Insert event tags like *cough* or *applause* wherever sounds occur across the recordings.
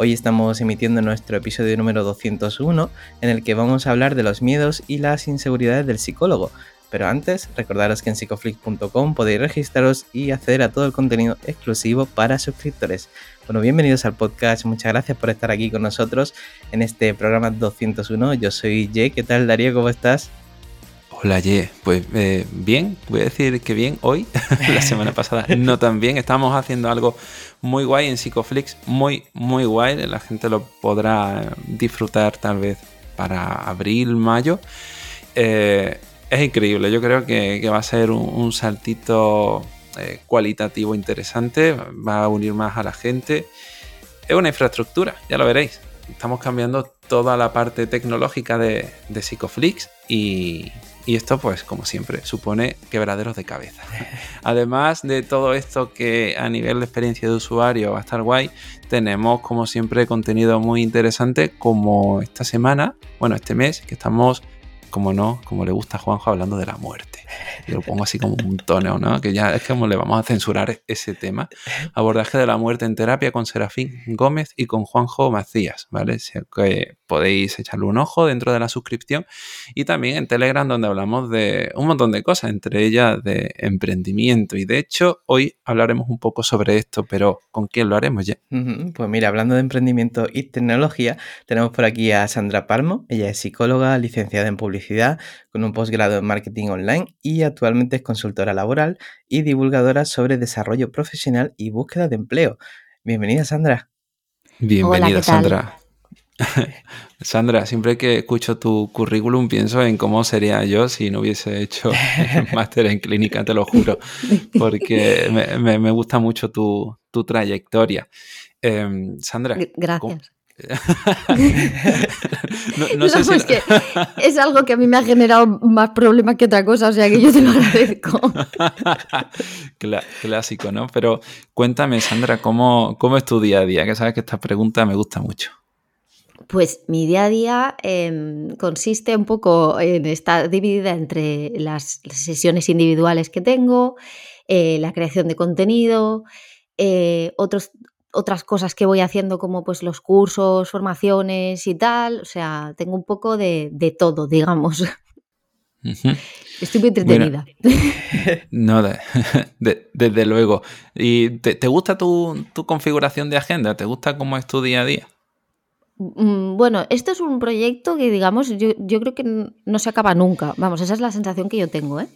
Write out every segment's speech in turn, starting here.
Hoy estamos emitiendo nuestro episodio número 201 en el que vamos a hablar de los miedos y las inseguridades del psicólogo. Pero antes, recordaros que en psicoflix.com podéis registraros y acceder a todo el contenido exclusivo para suscriptores. Bueno, bienvenidos al podcast, muchas gracias por estar aquí con nosotros en este programa 201. Yo soy Jay, ¿qué tal Darío? ¿Cómo estás? Hola Ye, pues eh, bien, voy a decir que bien hoy, *laughs* la semana pasada no tan bien, estamos haciendo algo muy guay en Psicoflix, muy, muy guay, la gente lo podrá disfrutar tal vez para abril, mayo. Eh, es increíble, yo creo que, va a ser un, saltito eh, cualitativo interesante, va a unir más a la gente. Es una infraestructura, ya lo veréis. Estamos cambiando toda la parte tecnológica de, de Psicoflix y, y esto, pues, como siempre, supone quebraderos de cabeza. *laughs* Además de todo esto que a nivel de experiencia de usuario va a estar guay, tenemos, como siempre, contenido muy interesante, como esta semana, bueno, este mes, que estamos como no, como le gusta a Juanjo hablando de la muerte. *laughs* Lo pongo así como un tono, ¿no? Que ya es como le vamos a censurar ese tema. Abordaje de la muerte en terapia con Serafín Gómez y con Juanjo Macías, ¿vale? que podéis echarle un ojo dentro de la suscripción y también en Telegram donde hablamos de un montón de cosas, entre ellas de emprendimiento. Y de hecho, hoy hablaremos un poco sobre esto, pero ¿con quién lo haremos ya? Pues mira, hablando de emprendimiento y tecnología, tenemos por aquí a Sandra Palmo. Ella es psicóloga, licenciada en publicidad con un posgrado en marketing online y actualmente es consultora laboral y divulgadora sobre desarrollo profesional y búsqueda de empleo. Bienvenida, Sandra. Bienvenida, Sandra. *laughs* Sandra, siempre que escucho tu currículum pienso en cómo sería yo si no hubiese hecho *laughs* máster en clínica, te lo juro, porque me, gusta mucho tu, trayectoria. Em, Sandra. Gracias. No, sé si... es, que es algo que a mí me ha generado más problemas que otra cosa, o sea que yo te lo agradezco. *laughs* Clásico, ¿no? Pero cuéntame, Sandra, ¿cómo, ¿cómo es tu día a día? Que sabes que esta pregunta me gusta mucho. Pues mi día a día em, consiste un poco en estar dividida entre las, sesiones individuales que tengo, eh, la creación de contenido, eh, otros, otras cosas que voy haciendo como pues los cursos, formaciones y tal. O sea, tengo un poco de, todo, digamos. Estoy muy entretenida. *laughs* no, *laughs* desde luego. ¿Y te, gusta tu, configuración de agenda? ¿Te gusta cómo es tu día a día? Mm, bueno, esto es un proyecto que, digamos, yo, yo creo que no se acaba nunca. Vamos, esa es la sensación que yo tengo, ¿eh?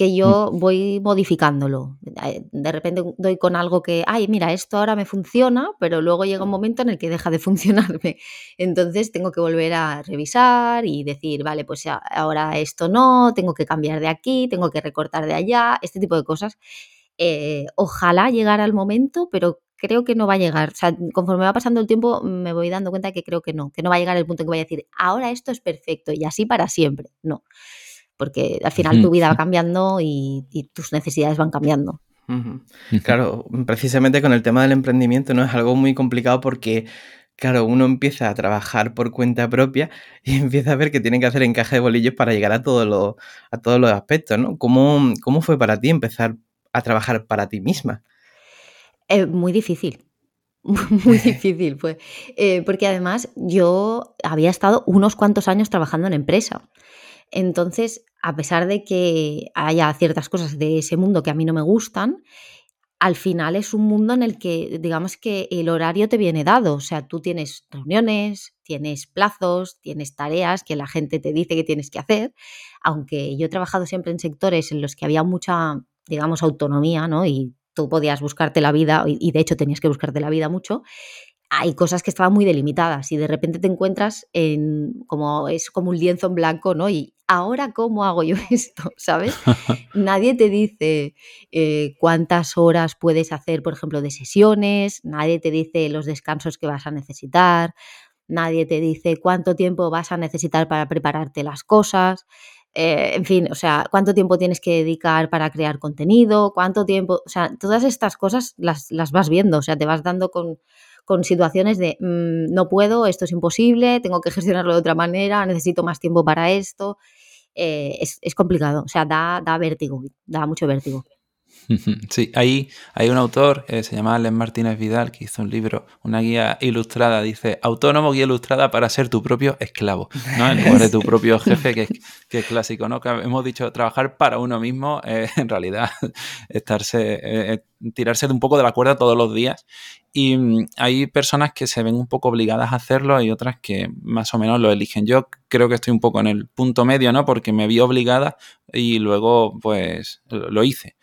Que yo voy modificándolo. De repente doy con algo que, ay, mira, esto ahora me funciona, pero luego llega un momento en el que deja de *laughs* funcionarme. Entonces tengo que volver a revisar y decir, vale, pues ahora esto no, tengo que cambiar de aquí, tengo que recortar de allá, este tipo de cosas. Eh, ojalá llegara el momento, pero creo que no va a llegar. O sea, conforme va pasando el tiempo, me voy dando cuenta que creo que no, que no va a llegar el punto en que voy a decir, ahora esto es perfecto y así para siempre. No porque al final tu vida va cambiando y, tus necesidades van cambiando. Claro, precisamente con el tema del emprendimiento no es algo muy complicado porque, claro, uno empieza a trabajar por cuenta propia *laughs* y empieza a ver que tiene que hacer encaje de bolillos para llegar a, todo a todos los aspectos, ¿no? ¿Cómo, ¿Cómo fue para ti empezar a trabajar para ti misma? Es muy difícil. *laughs* Muy difícil fue. Eh, porque además yo había estado unos cuantos años trabajando en empresa. Entonces, a pesar de que haya ciertas cosas de ese mundo que a mí no me gustan, al final es un mundo en el que, digamos que el horario te viene dado. O sea, tú tienes reuniones, tienes plazos, tienes tareas que la gente te dice que tienes que hacer. Aunque yo he trabajado siempre en sectores en los que había mucha, digamos, autonomía, ¿no? Y tú podías buscarte la vida, y de hecho tenías que buscarte la vida mucho hay cosas que estaban muy delimitadas y de repente te encuentras en como es como un lienzo en blanco, ¿no? Y ahora cómo hago yo *laughs* esto, ¿sabes? *laughs* nadie te dice eh, cuántas horas puedes hacer, por ejemplo, de sesiones, nadie te dice los descansos que vas a necesitar, nadie te dice cuánto tiempo vas a necesitar para prepararte las cosas, eh, en fin, o sea, cuánto tiempo tienes que dedicar para crear contenido, cuánto tiempo, o sea, todas estas cosas las, las vas viendo, o sea, te vas dando con, con situaciones de mm, no puedo, esto es imposible, tengo que gestionarlo de otra manera, necesito más tiempo para esto. Eh, es, es, complicado, o sea, da, da vértigo, da mucho vértigo. *laughs* Sí, ahí hay un autor, eh, se llama Alex Martínez Vidal, que hizo un libro, una guía ilustrada, dice, autónomo guía ilustrada para ser tu propio esclavo, ¿no? En lugar de tu propio *laughs* jefe, que, es clásico, ¿no? Que hemos dicho, trabajar para uno mismo, eh, en realidad, *laughs* estarse, eh, tirarse un poco de la cuerda todos los días. Y mm, hay personas que se ven un poco obligadas a hacerlo y otras que más o menos lo eligen. Yo creo que estoy un poco en el punto medio, ¿no? Porque me vi obligada y luego, pues, lo hice.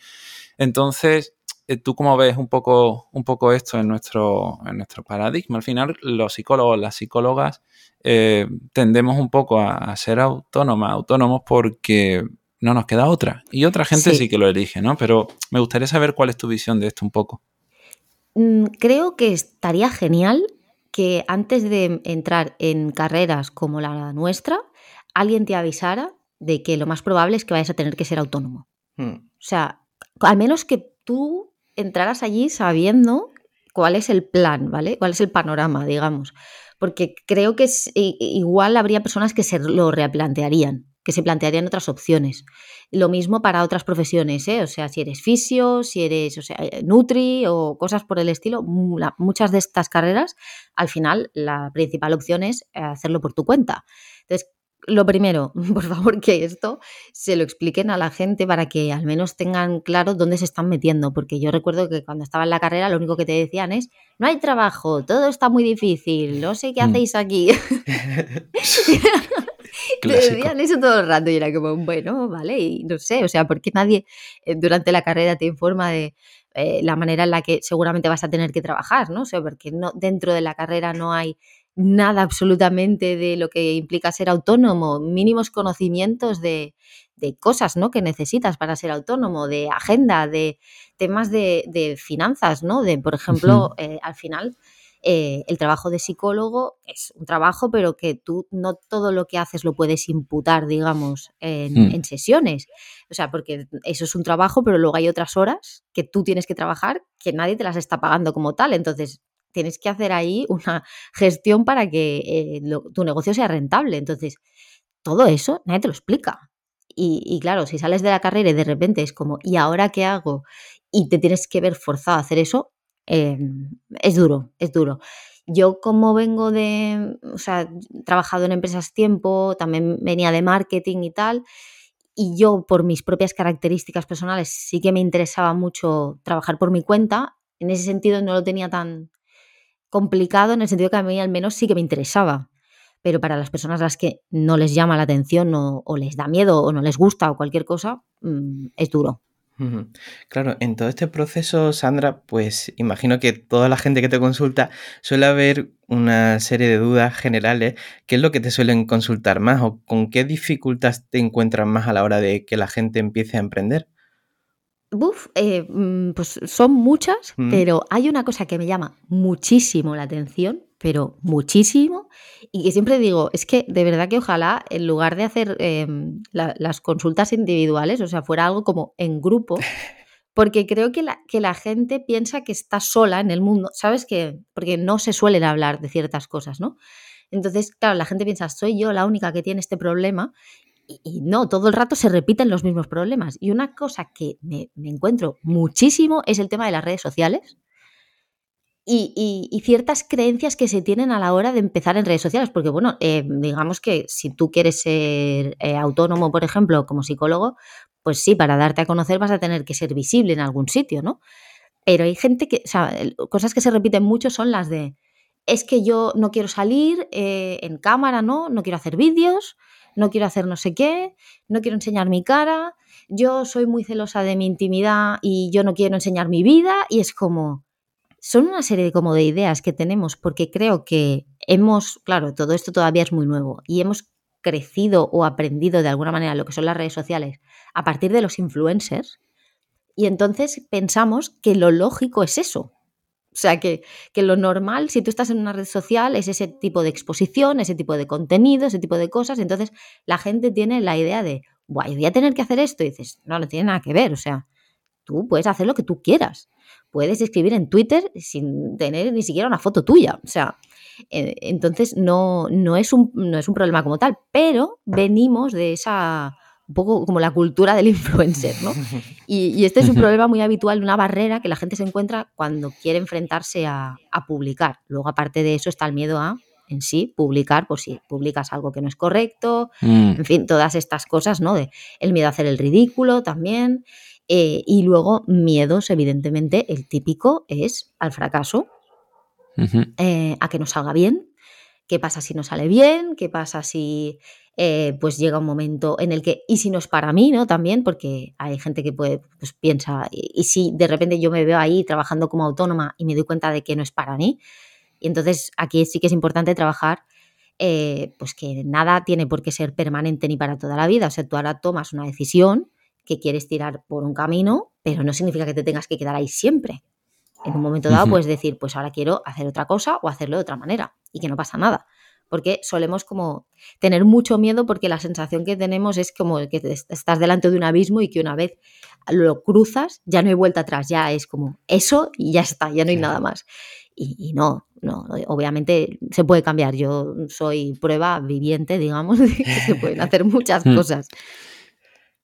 Entonces, eh, ¿tú cómo ves un poco, un poco esto en nuestro, en nuestro paradigma? Al final, los psicólogos, las psicólogas, eh, tendemos un poco a, ser autónomas, autónomos porque no nos queda otra. Y otra gente sí. que lo elige, ¿no? Pero me gustaría saber cuál es tu visión de esto un poco. Mm, creo que estaría genial que antes de entrar en carreras como la nuestra, alguien te avisara de que lo más probable es que vayas a tener que ser autónomo. Hmm. O sea, al menos que tú entraras allí sabiendo cuál es el plan, ¿vale? Cuál es el panorama, digamos. Porque creo que es, igual habría personas que se lo replantearían, que se plantearían otras opciones. Lo mismo para otras profesiones, ¿eh? O sea, si eres fisio, si eres o sea, eh, nutri o cosas por el estilo, muchas de estas carreras, al final la principal opción es hacerlo por tu cuenta. Entonces, lo primero, *laughs* por favor, que esto se lo expliquen a la gente para que al menos tengan claro dónde se están metiendo, porque yo recuerdo que cuando estaba en la carrera lo único que te decían es, no hay trabajo, todo está muy difícil, no sé qué mm. hacéis aquí. *laughs* *laughs* decían eso todo el rato y era como, bueno, vale, y no sé, o sea, porque nadie eh, durante la carrera te informa de eh, la manera en la que seguramente vas a tener que trabajar, ¿no? O sea, porque no, dentro de la carrera no hay nada absolutamente de lo que implica ser autónomo, mínimos conocimientos de, cosas ¿no? que necesitas para ser autónomo, de agenda, de temas de, finanzas, ¿no? De, por ejemplo, eh, al final, eh, el trabajo de psicólogo es un trabajo, pero que tú no todo lo que haces lo puedes imputar, digamos, en, hmm. en sesiones. O sea, porque eso es un trabajo, pero luego hay otras horas que tú tienes que trabajar que nadie te las está pagando como tal. Entonces, tienes que hacer ahí una *laughs* gestión para que eh, tu negocio sea rentable. Entonces, todo eso nadie te lo explica. Y, claro, si sales de la carrera y de repente es como, ¿y ahora qué hago? Y te tienes que ver forzado a hacer eso, em, es duro, es duro. Yo como vengo de, o sea, he trabajado en empresas tiempo, también venía de marketing y tal, y yo por mis propias características personales sí que me interesaba mucho trabajar por mi cuenta, en ese sentido no lo tenía tan, complicado en el sentido que a mí al menos sí que me interesaba. Pero para las personas a las que no les llama la atención o, les da miedo o no les gusta o cualquier cosa, mm, es duro. Claro, en todo este proceso, Sandra, pues imagino que toda la gente que te consulta suele haber una serie de dudas generales. ¿Qué es lo que te suelen consultar más o con qué dificultades te encuentras más a la hora de que la gente empiece a emprender? Buf, eh, mm, pues son muchas, mm. pero hay una cosa que me llama muchísimo la atención, pero muchísimo, y que siempre digo, es que de verdad que ojalá en lugar de hacer em, las consultas individuales, o sea, fuera algo como en grupo, *laughs* porque creo que la, que la gente piensa que está sola en el mundo, ¿sabes? que Porque no se suelen hablar de ciertas cosas, ¿no? Entonces, claro, la gente piensa, soy yo la única que tiene este problema y, no, todo el rato se repiten los mismos problemas. Y una cosa que me, encuentro muchísimo es el tema de las redes sociales. Y, ciertas creencias que se tienen a la hora de empezar en redes sociales. Porque, bueno, eh, digamos que si tú quieres ser eh, autónomo, por ejemplo, como psicólogo, pues sí, para darte a conocer vas a tener que ser visible en algún sitio, ¿no? Pero hay gente que, o sea, cosas que se repiten mucho son las de, es que yo no quiero salir eh, en cámara, ¿no? No quiero hacer vídeos, no quiero hacer no sé qué, no quiero enseñar mi cara, yo soy muy celosa de mi intimidad y yo no quiero enseñar mi vida y es como, son una serie de, como de ideas que tenemos porque creo que hemos, claro, todo esto todavía es muy nuevo y hemos crecido o aprendido de alguna manera lo que son las redes sociales a partir de los influencers y entonces pensamos que lo lógico es eso. sea que, que, lo normal, si tú estás en una red social, es ese tipo de exposición, ese tipo de contenido, ese tipo de cosas. Entonces la gente tiene la idea de, guay, voy a tener que hacer esto. Y dices, no, no tiene nada que ver. O sea, tú puedes hacer lo que tú quieras. Puedes escribir en Twitter sin tener ni siquiera una foto tuya. O sea, eh, entonces no, no, es un, no es un problema como tal, pero venimos de esa un poco como la cultura del influencer, ¿no? *laughs* Y, este es un problema muy habitual, una barrera que la gente se encuentra cuando quiere enfrentarse a, publicar. Luego, aparte de eso, está el miedo a, en sí, publicar, por si publicas algo que no es correcto, mm. en fin, todas estas cosas, ¿no? De el miedo a hacer el ridículo también. Eh, y luego, miedos, evidentemente, el típico es al fracaso, eh, a que no salga bien. ¿Qué pasa si no sale bien? ¿Qué pasa si eh, pues llega un momento en el que, y si no es para mí, ¿no? También, porque hay gente que puede, pues piensa, y, si de repente yo me veo ahí trabajando como autónoma y me doy cuenta de que no es para mí, y entonces aquí sí que es importante trabajar, eh, pues que nada tiene por qué ser permanente ni para toda la vida, o sea, tú ahora tomas una decisión que quieres tirar por un camino, pero no significa que te tengas que quedar ahí siempre. En un momento dado puedes decir, pues ahora quiero hacer otra cosa o hacerlo de otra manera y que no pasa nada porque solemos como tener mucho miedo porque la sensación que tenemos es como que estás delante de un abismo y que una vez lo cruzas ya no hay vuelta atrás, ya es como eso y ya está, ya no hay nada más. Y, no, no, obviamente se puede cambiar. Yo soy prueba viviente, digamos, de que se pueden *laughs* hacer muchas hmm. cosas.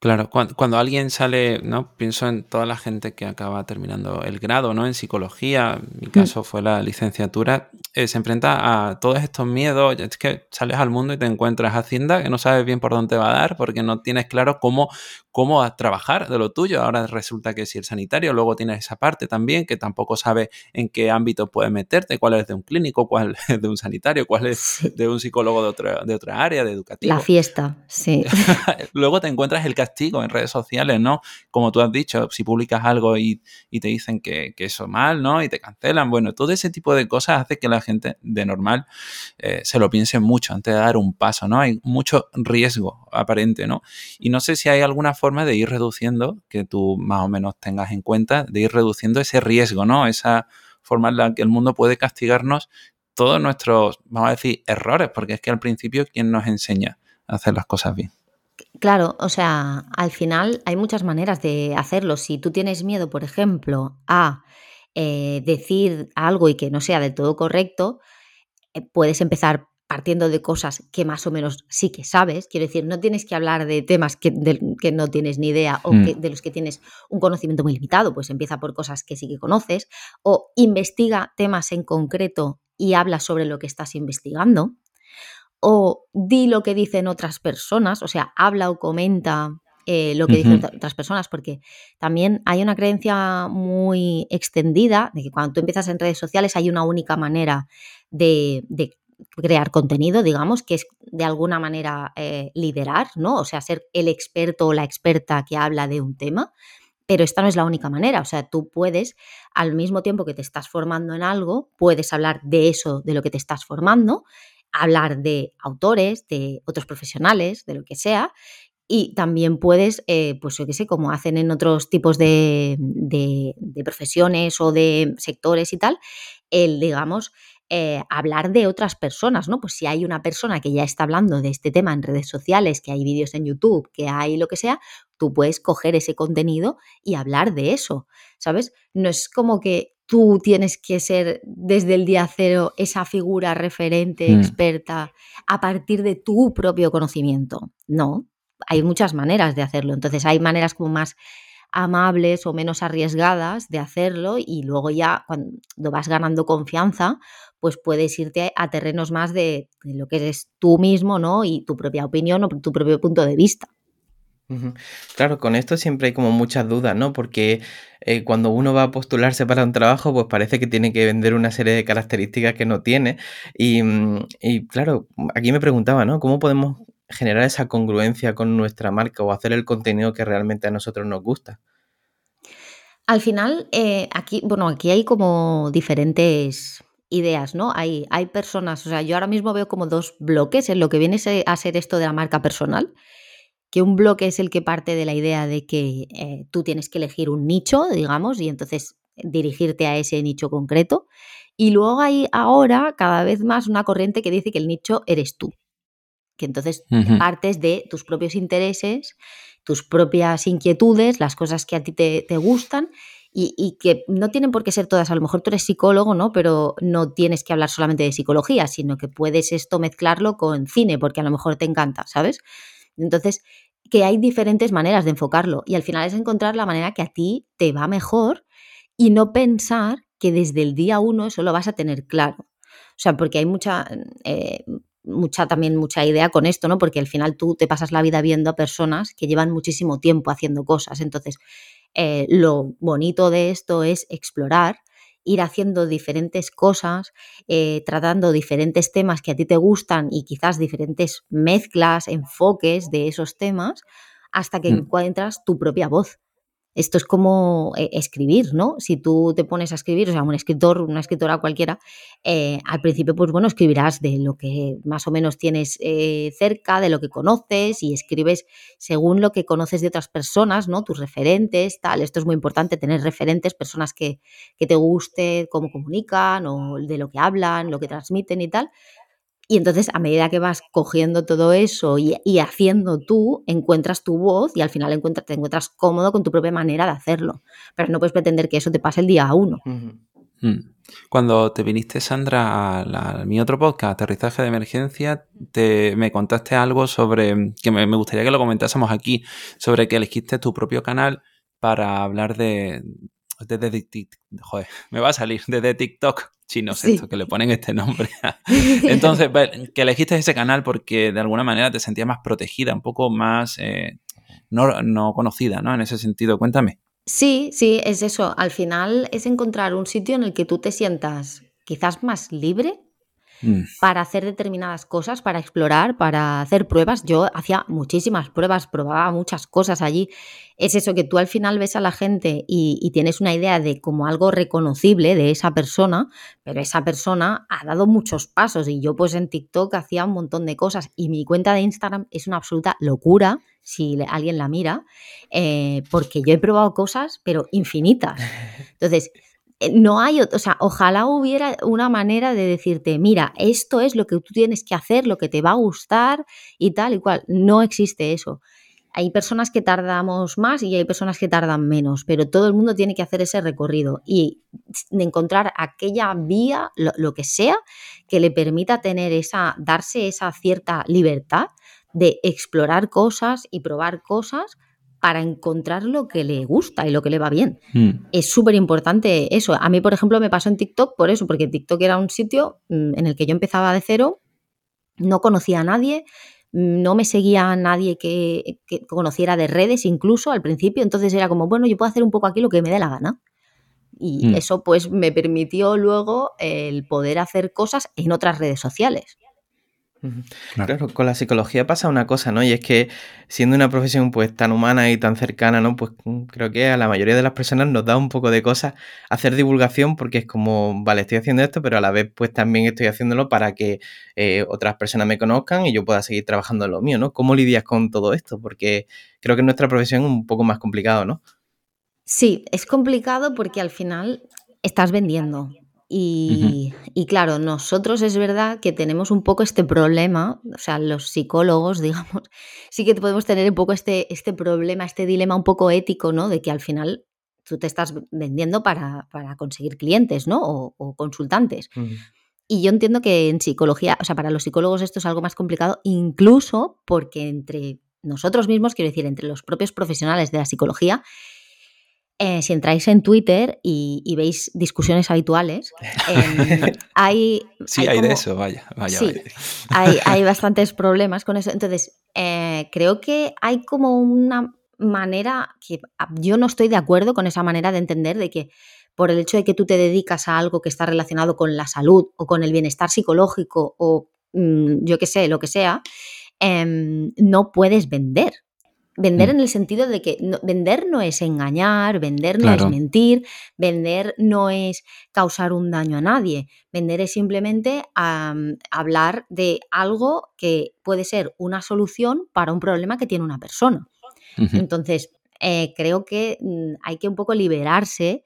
Claro, cuando, alguien sale, ¿no? Pienso en toda la gente que acaba terminando el grado, ¿no? En psicología, en mi mm. caso fue la licenciatura, eh, se enfrenta a todos estos miedos. Es que sales al mundo y te encuentras Hacienda que no sabes bien por dónde va a dar porque no tienes claro cómo, cómo trabajar de lo tuyo. Ahora resulta que si el sanitario, luego tienes esa parte también que tampoco sabes en qué ámbito puedes meterte, cuál es de un clínico, cuál *laughs* es de un sanitario, cuál es de un psicólogo de otra, de otra área, de educativo. La fiesta, sí. *laughs* *laughs* luego te encuentras el en redes sociales, ¿no? Como tú has dicho, si publicas algo y, te dicen que, eso es mal, ¿no? Y te cancelan. Bueno, todo ese tipo de cosas hace que la gente de normal eh, se lo piense mucho antes de dar un paso, ¿no? Hay mucho riesgo aparente, ¿no? Y no sé si hay alguna forma de ir reduciendo, que tú más o menos tengas en cuenta, de ir reduciendo ese riesgo, ¿no? Esa forma en la que el mundo puede castigarnos todos nuestros, vamos a decir, errores, porque es que al principio, ¿quién nos enseña a hacer las cosas bien? Claro, o sea, al final hay muchas maneras de hacerlo. Si tú tienes miedo, por ejemplo, a eh, decir algo y que no sea del todo correcto, eh, puedes empezar partiendo de cosas que más o menos sí que sabes. Quiero decir, no tienes que hablar de temas que, que no tienes ni idea o mm. de los que tienes un conocimiento muy limitado. Pues empieza por cosas que sí que conoces o investiga temas en concreto y habla sobre lo que estás investigando o di lo que dicen otras personas, o sea, habla o comenta eh, lo que dicen otras personas, porque también hay una creencia muy extendida de que cuando tú empiezas en redes sociales hay una única manera de, crear contenido, digamos, que es de alguna manera eh, liderar, ¿no? O sea, ser el experto o la experta que habla de un tema. Pero esta no es la única manera, o sea, tú puedes, al mismo tiempo que te estás formando en algo, puedes hablar de eso, de lo que te estás formando, hablar de autores, de otros profesionales, de lo que sea. Y también puedes, eh, pues yo qué sé, como hacen en otros tipos de, profesiones o de sectores y tal, el, digamos, eh, hablar de otras personas, ¿no? Pues si hay una persona que ya está hablando de este tema en redes sociales, que hay vídeos en YouTube, que hay lo que sea, tú puedes coger ese contenido y hablar de eso, ¿sabes? No es como que tú tienes que ser desde el día cero esa figura referente, mm. experta, a partir de tu propio conocimiento. No, hay muchas maneras de hacerlo. Entonces hay maneras como más amables o menos arriesgadas de hacerlo y luego ya cuando vas ganando confianza, pues puedes irte a terrenos más de, de lo que eres tú mismo, ¿no? Y tu propia opinión o tu propio punto de vista. Claro, con esto siempre hay como muchas dudas, ¿no? Porque eh, cuando uno va a postularse para un trabajo, pues parece que tiene que vender una serie de características que no tiene. Y, mm, y claro, aquí me preguntaba, ¿no? ¿Cómo podemos generar esa congruencia con nuestra marca o hacer el contenido que realmente a nosotros nos gusta? Al final, eh, aquí, bueno, aquí hay como diferentes ideas, ¿no? Hay, hay personas, o sea, yo ahora mismo veo como dos bloques en lo que viene a ser esto de la marca personal que un bloque es el que parte de la idea de que eh, tú tienes que elegir un nicho, digamos, y entonces dirigirte a ese nicho concreto. Y luego hay ahora cada vez más una corriente que dice que el nicho eres tú. Que entonces partes de tus propios intereses, tus propias inquietudes, las cosas que a ti te, gustan y, que no tienen por qué ser todas. A lo mejor tú eres psicólogo, ¿no? Pero no tienes que hablar solamente de psicología, sino que puedes esto mezclarlo con cine, porque a lo mejor te encanta, ¿sabes? Entonces, que hay diferentes maneras de enfocarlo y al final es encontrar la manera que a ti te va mejor y no pensar que desde el día uno eso lo vas a tener claro. O sea, porque hay mucha, eh, mucha también mucha idea con esto, ¿no? Porque al final tú te pasas la vida viendo a personas que llevan muchísimo tiempo haciendo cosas. Entonces, eh, lo bonito de esto es explorar, ir haciendo diferentes cosas, eh, tratando diferentes temas que a ti te gustan y quizás diferentes mezclas, enfoques de esos temas, hasta que mm. encuentras tu propia voz. Esto es como eh, escribir, ¿no? Si tú te pones a escribir, o sea, un escritor, una escritora cualquiera, eh, al principio, pues bueno, escribirás de lo que más o menos tienes eh, cerca, de lo que conoces y escribes según lo que conoces de otras personas, ¿no? Tus referentes, tal. Esto es muy importante, tener referentes, personas que, que te guste cómo comunican o de lo que hablan, lo que transmiten y tal, y entonces, a medida que vas cogiendo todo eso y, haciendo tú, encuentras tu voz y al final encuentras, te encuentras cómodo con tu propia manera de hacerlo. Pero no puedes pretender que eso te pase el día a uno. Mm. Cuando te viniste, Sandra, a, mi otro podcast, Aterrizaje de Emergencia, te, me contaste algo sobre, que me, me gustaría que lo comentásemos aquí, sobre que elegiste tu propio canal para hablar de, desde joder, me va a salir desde TikTok chinos esto que le ponen este nombre. *laughs* Entonces, que elegiste ese canal porque de alguna manera te sentías más protegida, un poco más eh, no, conocida, ¿no? En ese sentido, cuéntame. Sí, sí, es eso. Al final es encontrar un sitio en el que tú te sientas quizás más libre Mm. para hacer determinadas cosas, para explorar, para hacer pruebas. Yo hacía muchísimas pruebas, probaba muchas cosas allí. Es eso que tú al final ves a la gente y, tienes una idea de como algo reconocible de esa persona, pero esa persona ha dado muchos pasos y yo pues en TikTok hacía un montón de cosas y mi cuenta de Instagram es una absoluta locura si alguien la mira, eh, porque yo he probado cosas, pero infinitas. *laughs* Entonces, eh, no hay, o sea, ojalá hubiera una manera de decirte, mira, esto es lo que tú tienes que hacer, lo que te va a gustar y tal y cual. No existe eso. Hay personas que tardamos más y hay personas que tardan menos, pero todo el mundo tiene que hacer ese recorrido y encontrar aquella vía, lo, lo que sea, que le permita tener esa, darse esa cierta libertad de explorar cosas y probar cosas para encontrar lo que le gusta y lo que le va bien. Mm. Es súper importante eso. A mí, por ejemplo, me pasó en TikTok por eso, porque TikTok era un sitio mm, en el que yo empezaba de cero, no conocía a nadie, no me seguía nadie que, conociera de redes incluso al principio, entonces era como, bueno, yo puedo hacer un poco aquí lo que me dé la gana. Y mm. eso pues me permitió luego el poder hacer cosas en otras redes sociales. Claro. con la psicología pasa una cosa, ¿no? Y es que siendo una profesión pues tan humana y tan cercana, ¿no? Pues mm, creo que a la mayoría de las personas nos da un poco de cosas hacer divulgación porque es como, vale, estoy haciendo esto, pero a la vez pues también estoy haciéndolo para que eh, otras personas me conozcan y yo pueda seguir trabajando en lo mío, ¿no? ¿Cómo lidias con todo esto? Porque creo que nuestra profesión es un poco más complicado, ¿no? Sí, es complicado porque al final estás vendiendo. Y, claro, nosotros es verdad que tenemos un poco este problema, o sea, los psicólogos, *laughs* digamos, sí que podemos tener un poco este, este problema, este dilema un poco ético, ¿no? De que al final tú te estás vendiendo para, conseguir clientes, ¿no? O, consultantes. Y yo entiendo que en psicología, o sea, para los psicólogos esto es algo más complicado, incluso porque entre nosotros mismos, quiero decir, entre los propios profesionales de la psicología, eh, si entráis en Twitter y, veis discusiones habituales, *laughs* em, hay... Sí, hay, de eso, vaya, vaya. Sí, Hay, *laughs* bastantes problemas con eso. Entonces, eh, creo que hay como una manera que yo no estoy de acuerdo con esa manera de entender de que por el hecho de que tú te dedicas a algo que está relacionado con la salud o con el bienestar psicológico o mm, yo qué sé, lo que sea, em, no puedes vender. Vender mm. en el sentido de que vender no es engañar, vender no es mentir, vender no es causar un daño a nadie. Vender es simplemente hablar de algo que puede ser una solución para un problema que tiene una persona. Entonces, eh, creo que mm, hay que un poco liberarse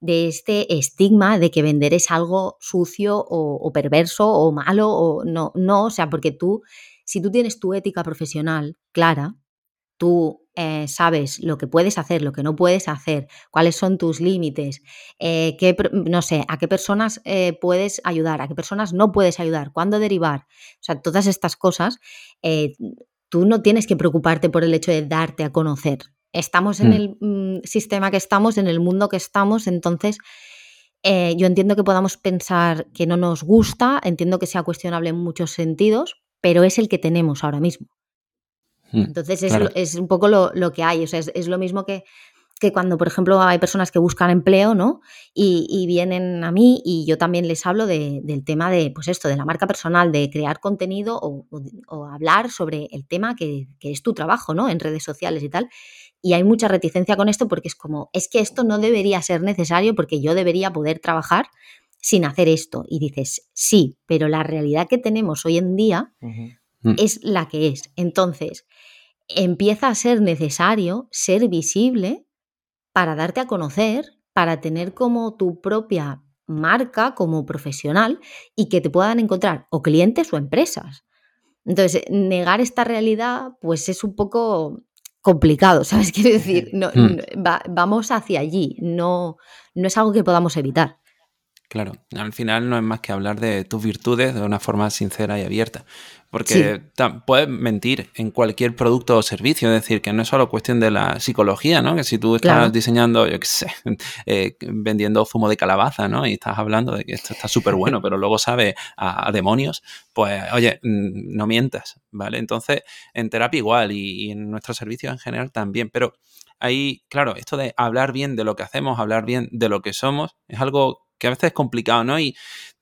de este estigma de que vender es algo sucio o, perverso o malo o no, no, o sea, porque tú, si tú tienes tu ética profesional clara, tú eh, sabes lo que puedes hacer, lo que no puedes hacer, cuáles son tus límites, eh, qué, no sé, a qué personas eh, puedes ayudar, a qué personas no puedes ayudar, cuándo derivar, o sea, todas estas cosas, tú no tienes que preocuparte por el hecho de darte a conocer, estamos en mm. el mm, sistema que estamos, en el mundo que estamos, entonces yo entiendo que podamos pensar que no nos gusta, entiendo que sea cuestionable en muchos sentidos, pero es el que tenemos ahora mismo. Mm, entonces es, un poco lo, que hay, o sea, es, lo mismo que, que, cuando, por ejemplo, hay personas que buscan empleo, ¿no? Y, vienen a mí y yo también les hablo del tema de, pues esto, de la marca personal, de crear contenido o, hablar sobre el tema que, que, es tu trabajo, ¿no? En redes sociales y tal. Y hay mucha reticencia con esto porque es como, es que esto no debería ser necesario porque yo debería poder trabajar sin hacer esto. Y dices, sí, pero la realidad que tenemos hoy en día mm. es la que es. Entonces, empieza a ser necesario ser visible para darte a conocer, para tener como tu propia marca como profesional y que te puedan encontrar o clientes o empresas. Entonces, negar esta realidad, pues es un poco complicado, *laughs* ¿sabes? Quiero decir, no, hmm. vamos hacia allí, no, no es algo que podamos evitar. Claro, al final no es más que hablar de tus virtudes de una forma sincera y abierta. Porque puedes mentir en cualquier producto o servicio, es decir, que no es solo cuestión de la psicología, ¿no? Que si tú estás diseñando, yo qué sé, *laughs* eh, vendiendo zumo de calabaza, ¿no? Y estás hablando de que esto está súper bueno, *laughs* pero luego sabe a, demonios, pues oye, mm, no mientas, ¿vale? Entonces, en terapia igual y, y en nuestros servicios en general también, pero ahí, claro, esto de hablar bien de lo que hacemos, hablar bien de lo que somos, es algo que a veces es complicado, ¿no? Y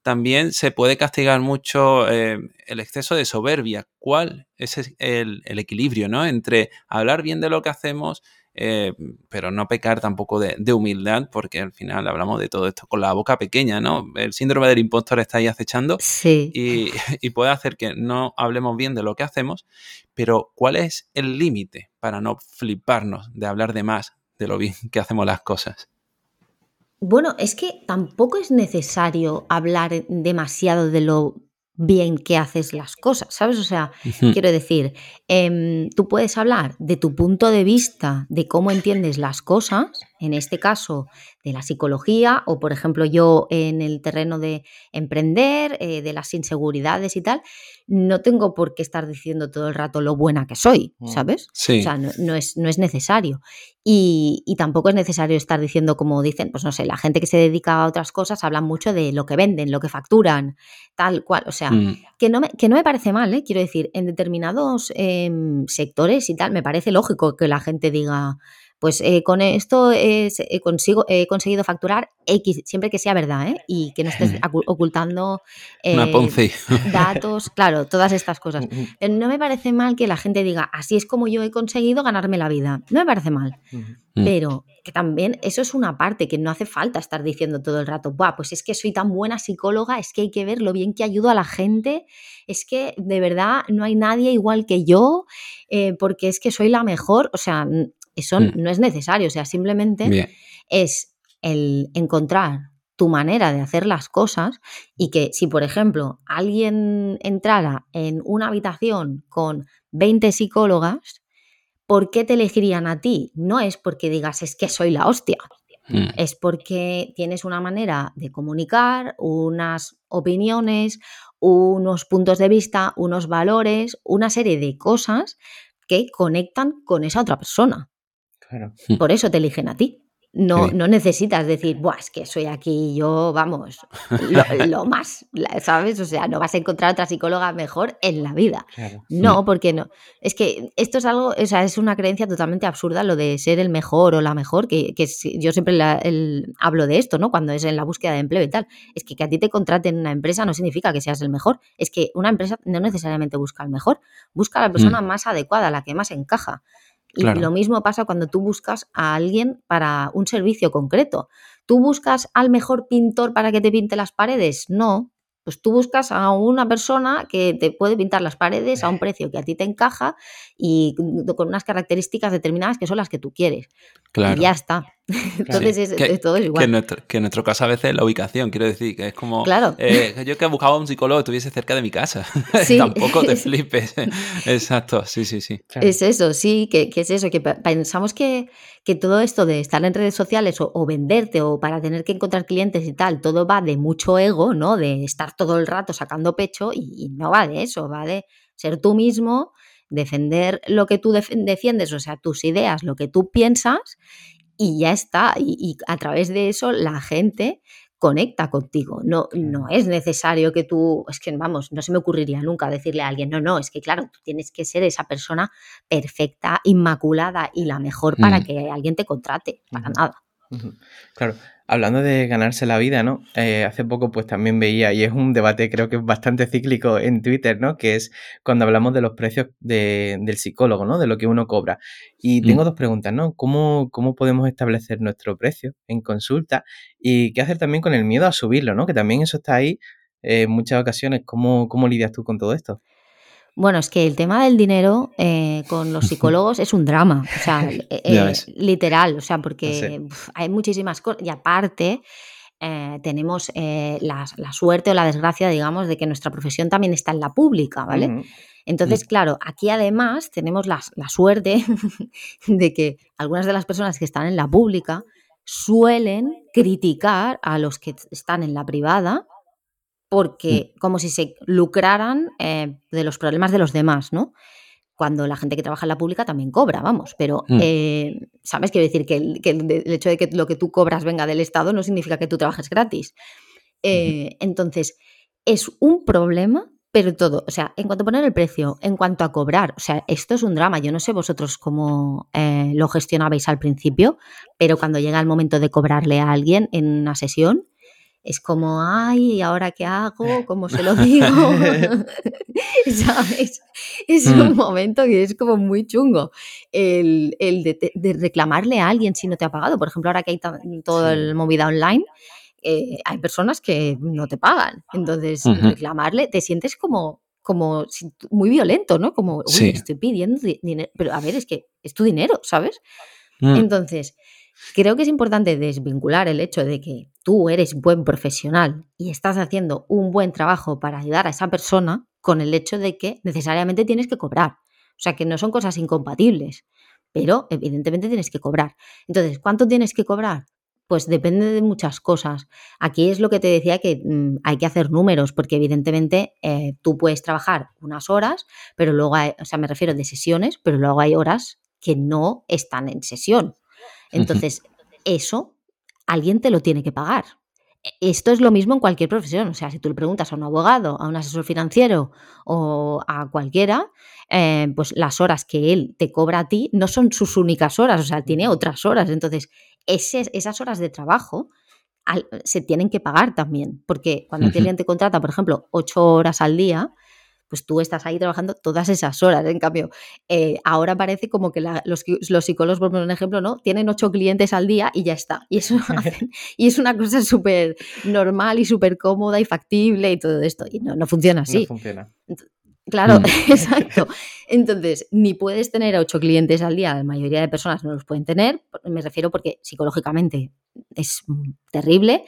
también se puede castigar mucho eh, el exceso de soberbia. ¿Cuál es el, equilibrio, ¿no? Entre hablar bien de lo que hacemos, eh, pero no pecar tampoco de, humildad, porque al final hablamos de todo esto con la boca pequeña, ¿no? El síndrome del impostor está ahí acechando sí. y, *laughs* y puede hacer que no hablemos bien de lo que hacemos, pero ¿cuál es el límite para no fliparnos de hablar de más de lo bien que hacemos las cosas? Bueno, es que tampoco es necesario hablar demasiado de lo bien que haces las cosas, ¿sabes? O sea, quiero decir, em, tú puedes hablar de tu punto de vista, de cómo entiendes las cosas, en este caso de la psicología, o por ejemplo yo en el terreno de emprender, eh, de las inseguridades y tal, no tengo por qué estar diciendo todo el rato lo buena que soy, mm. ¿sabes? Sí. O sea, no, es, no es, necesario. Y, tampoco es necesario estar diciendo, como dicen, pues no sé, la gente que se dedica a otras cosas habla mucho de lo que venden, lo que facturan, tal cual. O sea, mm. que, no me, que no me parece mal, ¿eh? quiero decir, en determinados em, sectores y tal, me parece lógico que la gente diga pues eh, con esto es, eh, consigo, he conseguido facturar X, siempre que sea verdad, ¿eh? Y que no estés ocultando datos, claro, todas estas cosas. *laughs* no me parece mal que la gente diga, así es como yo he conseguido ganarme la vida. No me parece mal. Mm. Pero que también eso es una parte, que no hace falta estar diciendo todo el rato, Buah, pues es que soy tan buena psicóloga, es que hay que ver lo bien que ayudo a la gente, es que de verdad no hay nadie igual que yo, porque es que soy la mejor. O sea, eso mm. no es necesario, o sea, simplemente es el encontrar tu manera de hacer las cosas y que si, por ejemplo, alguien entrara en una habitación con 20 psicólogas, ¿por qué te elegirían a ti? No es porque digas es que soy la hostia, mm. es porque tienes una manera de comunicar, unas opiniones, unos puntos de vista, unos valores, una serie de cosas que conectan con esa otra persona. Por eso te eligen a ti. No, no necesitas decir, Buah, es que soy aquí yo, vamos, lo, más, ¿sabes? O sea, no vas a encontrar otra psicóloga mejor en la vida. No, porque no. Es que esto es algo, o sea, es una creencia totalmente absurda lo de ser el mejor o la mejor, que, que yo siempre hablo de esto, ¿no? Cuando es en la búsqueda de empleo y tal. Es que que a ti te contraten en una empresa no significa que seas el mejor. Es que una empresa no necesariamente busca el mejor, busca a la persona mm. más adecuada, la que más encaja. Y lo mismo pasa cuando tú buscas a alguien para un servicio concreto. ¿Tú buscas al mejor pintor para que te pinte las paredes? No. Pues tú buscas a una persona que te puede pintar las paredes a un *laughs* precio que a ti te encaja y con unas características determinadas que son las que tú quieres. Y ya está. *laughs* Entonces es, todo igual. Que en, nuestro, que en, nuestro, caso a veces la ubicación, quiero decir, que es como... Claro. Eh, yo que buscaba un psicólogo que estuviese cerca de mi casa. *laughs* Tampoco te *laughs* flipes. Exacto, sí, sí, sí. Es eso, sí, que, que, es eso, que pensamos que, que, todo esto de estar en redes sociales o, venderte o para tener que encontrar clientes y tal, todo va de mucho ego, ¿no? De estar todo el rato sacando pecho y, y no va de eso, va de ser tú mismo defender lo que tú defiendes, o sea, tus ideas, lo que tú piensas y ya está. Y, a través de eso la gente conecta contigo. No, no es necesario que tú, es que vamos, no se me ocurriría nunca decirle a alguien, no, no, es que claro, tú tienes que ser esa persona perfecta, inmaculada y la mejor para que alguien te contrate, para nada. Claro, hablando de ganarse la vida, ¿no? Eh, hace poco pues también veía, y es un debate creo que es bastante cíclico en Twitter, ¿no? Que es cuando hablamos de los precios del psicólogo, ¿no? De lo que uno cobra. Y tengo mm. dos preguntas, ¿no? ¿Cómo, ¿Cómo podemos establecer nuestro precio en consulta? Y qué hacer también con el miedo a subirlo, ¿no? Que también eso está ahí en muchas ocasiones. ¿Cómo, cómo lidias tú con todo esto? Bueno, es que el tema del dinero eh, con los psicólogos es un drama, o sea, *laughs* eh, literal, o sea, porque hay muchísimas cosas y aparte eh, tenemos la, suerte o la desgracia, digamos, de que nuestra profesión también está en la pública, ¿vale? Entonces, mm. claro, aquí además tenemos la, la suerte *laughs* de que algunas de las personas que están en la pública suelen criticar a los que están en la privada porque mm. como si se lucraran eh, de los problemas de los demás, ¿no? Cuando la gente que trabaja en la pública también cobra, vamos, pero, mm. eh, ¿sabes? Quiero decir que el, hecho de que lo que tú cobras venga del Estado no significa que tú trabajes gratis. Eh, entonces, es un problema, pero todo, o sea, en cuanto a poner el precio, en cuanto a cobrar, o sea, esto es un drama. Yo no sé vosotros cómo lo gestionabais al principio, pero cuando llega el momento de cobrarle a alguien en una sesión, es como, ay, ¿ahora qué hago? *laughs* ¿Cómo se lo digo? *laughs* ¿Sabes? Es un mm. momento que es como muy chungo el, de, reclamarle a alguien si no te ha pagado. Por ejemplo, ahora que hay todo el movida online, eh, hay personas que no te pagan. Entonces, reclamarle, te sientes como, como muy violento, ¿no? Como, uy, estoy pidiendo dinero. Pero a ver, es que es tu dinero, ¿sabes? Mm. Entonces, Creo que es importante desvincular el hecho de que tú eres buen profesional y estás haciendo un buen trabajo para ayudar a esa persona con el hecho de que necesariamente tienes que cobrar. O sea, que no son cosas incompatibles, pero evidentemente tienes que cobrar. Entonces, ¿cuánto tienes que cobrar? Pues depende de muchas cosas. Aquí es lo que te decía que mm, hay que hacer números, porque evidentemente eh, tú puedes trabajar unas horas, pero luego hay, o sea, me refiero de sesiones, pero luego hay horas que no están en sesión. Entonces, eso alguien te lo tiene que pagar. E, esto es lo mismo en cualquier profesión. O sea, si tú le preguntas a un abogado, a un asesor financiero o a cualquiera, eh, pues las horas que él te cobra a ti no son sus únicas horas, o sea, tiene otras horas. Entonces, esas horas de trabajo se tienen que pagar también, porque cuando el cliente contrata, por ejemplo, ocho horas al día, pues tú estás ahí trabajando todas esas horas. En cambio, eh, ahora parece como que los, los, psicólogos, por un ejemplo, ¿no? Tienen ocho clientes al día y ya está. Y, eso *laughs* *laughs* y es una cosa súper normal y súper cómoda y factible y todo esto. Y no, no funciona así. No funciona. Claro, mm. *laughs* exacto. Entonces, ni puedes tener ocho clientes al día, la mayoría de personas no los pueden tener, me refiero porque psicológicamente es terrible,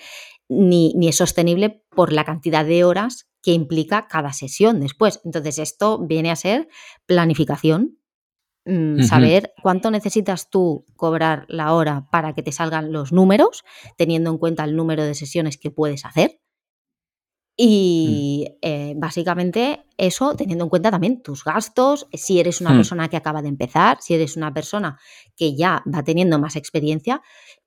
ni, ni es sostenible por la cantidad de horas que implica cada sesión después. Entonces, esto viene a ser planificación. Mm, saber cuánto necesitas tú cobrar la hora para que te salgan los números, teniendo en cuenta el número de sesiones que puedes hacer. Y mm. eh, básicamente eso teniendo en cuenta también tus gastos, si eres una hmm. persona que acaba de empezar, si eres una persona que ya va teniendo más experiencia,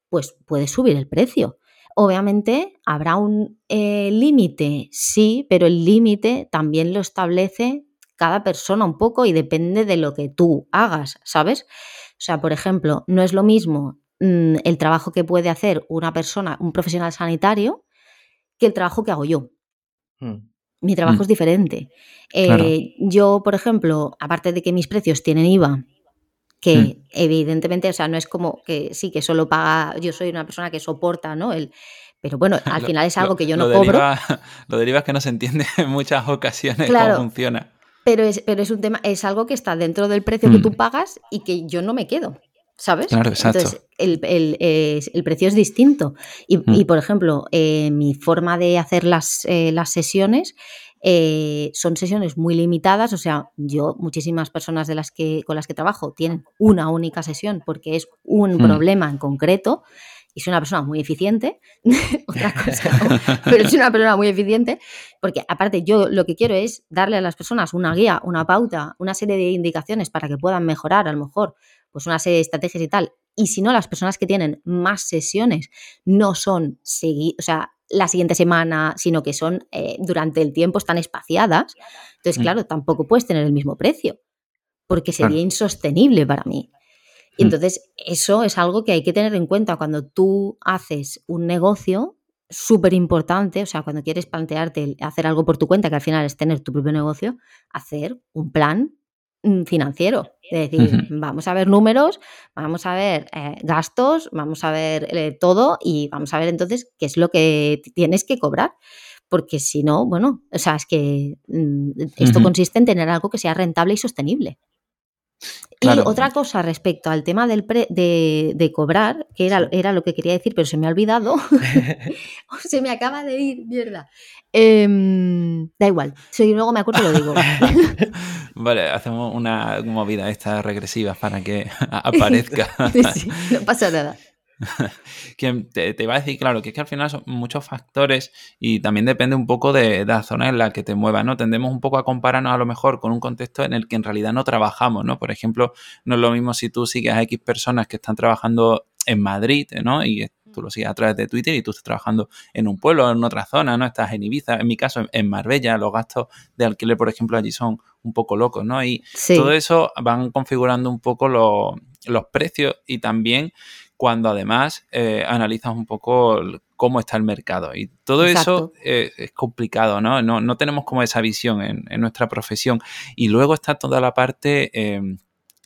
pues puedes subir el precio. Obviamente habrá un eh, límite, sí, pero el límite también lo establece cada persona un poco y depende de lo que tú hagas, ¿sabes? O sea, por ejemplo, no es lo mismo mm, el trabajo que puede hacer una persona, un profesional sanitario, que el trabajo que hago yo. Mm. Mi trabajo mm. es diferente. Eh, yo, por ejemplo, aparte de que mis precios tienen IVA que mm. evidentemente, o sea, no es como que sí, que solo paga, yo soy una persona que soporta, ¿no? El, pero bueno, *laughs* al final es algo que yo no cobro. *laughs* lo deriva es que no se entiende en muchas ocasiones cómo funciona. Pero es, pero es un tema, es algo que está dentro del precio que tú mm. pagas y que yo no me quedo. ¿sabes? Claro, exacto. Entonces, el, el- el precio es distinto. Y, Mm. y, por ejemplo, eh, mi forma de hacer las, eh, las sesiones eh, son sesiones muy limitadas. O sea, yo, muchísimas personas de las que, con las que trabajo tienen una única sesión porque es un Mm. problema en concreto. Y soy una persona muy eficiente, *laughs* otra *laughs* cosa, pero soy una persona muy eficiente, porque aparte yo lo que quiero es darle a las personas una guía, una pauta, una serie de indicaciones para que puedan mejorar a lo mejor pues una serie de estrategias y tal. Y si no, las personas que tienen más sesiones no son segui- o sea, la siguiente semana, sino que son eh, durante el tiempo, están espaciadas. Entonces, Mm. claro, tampoco puedes tener el mismo precio, porque sería Claro. insostenible para mí. Y Mm. entonces, eso es algo que hay que tener en cuenta cuando tú haces un negocio súper importante, o sea, cuando quieres plantearte hacer algo por tu cuenta, que al final es tener tu propio negocio, hacer un plan financiero. Es decir, vamos a ver números, vamos a ver eh, gastos, vamos a ver eh, todo y vamos a ver entonces qué es lo que tienes que cobrar. Porque si no, bueno, o sea, es que mm, esto consiste en tener algo que sea rentable y sostenible. Claro. Y otra cosa respecto al tema del pre- de, de cobrar, que era, era lo que quería decir, pero se me ha olvidado. *laughs* *laughs* se me acaba de ir, mierda. Em, da igual, si luego me acuerdo lo digo. *laughs* Vale, hacemos una movida esta regresiva para que aparezca. Sí, no pasa nada. *laughs* que te, te iba a decir, claro, que es que al final son muchos factores y también depende un poco de, de la zona en la que te muevas, ¿no? Tendemos un poco a compararnos a lo mejor con un contexto en el que en realidad no trabajamos, ¿no? Por ejemplo, no es lo mismo si tú sigues a X personas que están trabajando en Madrid, ¿no? Y tú lo sigues a través de Twitter y tú estás trabajando en un pueblo, en otra zona, ¿no? Estás en Ibiza, en mi caso en Marbella, los gastos de alquiler, por ejemplo, allí son un poco locos, ¿no? Y Sí, todo eso van configurando un poco lo- los precios y también cuando además eh, analizas un poco el- cómo está el mercado. Y todo Exacto. eso eh, es complicado, ¿no? ¿no? no tenemos como esa visión en, en nuestra profesión. Y luego está toda la parte, eh,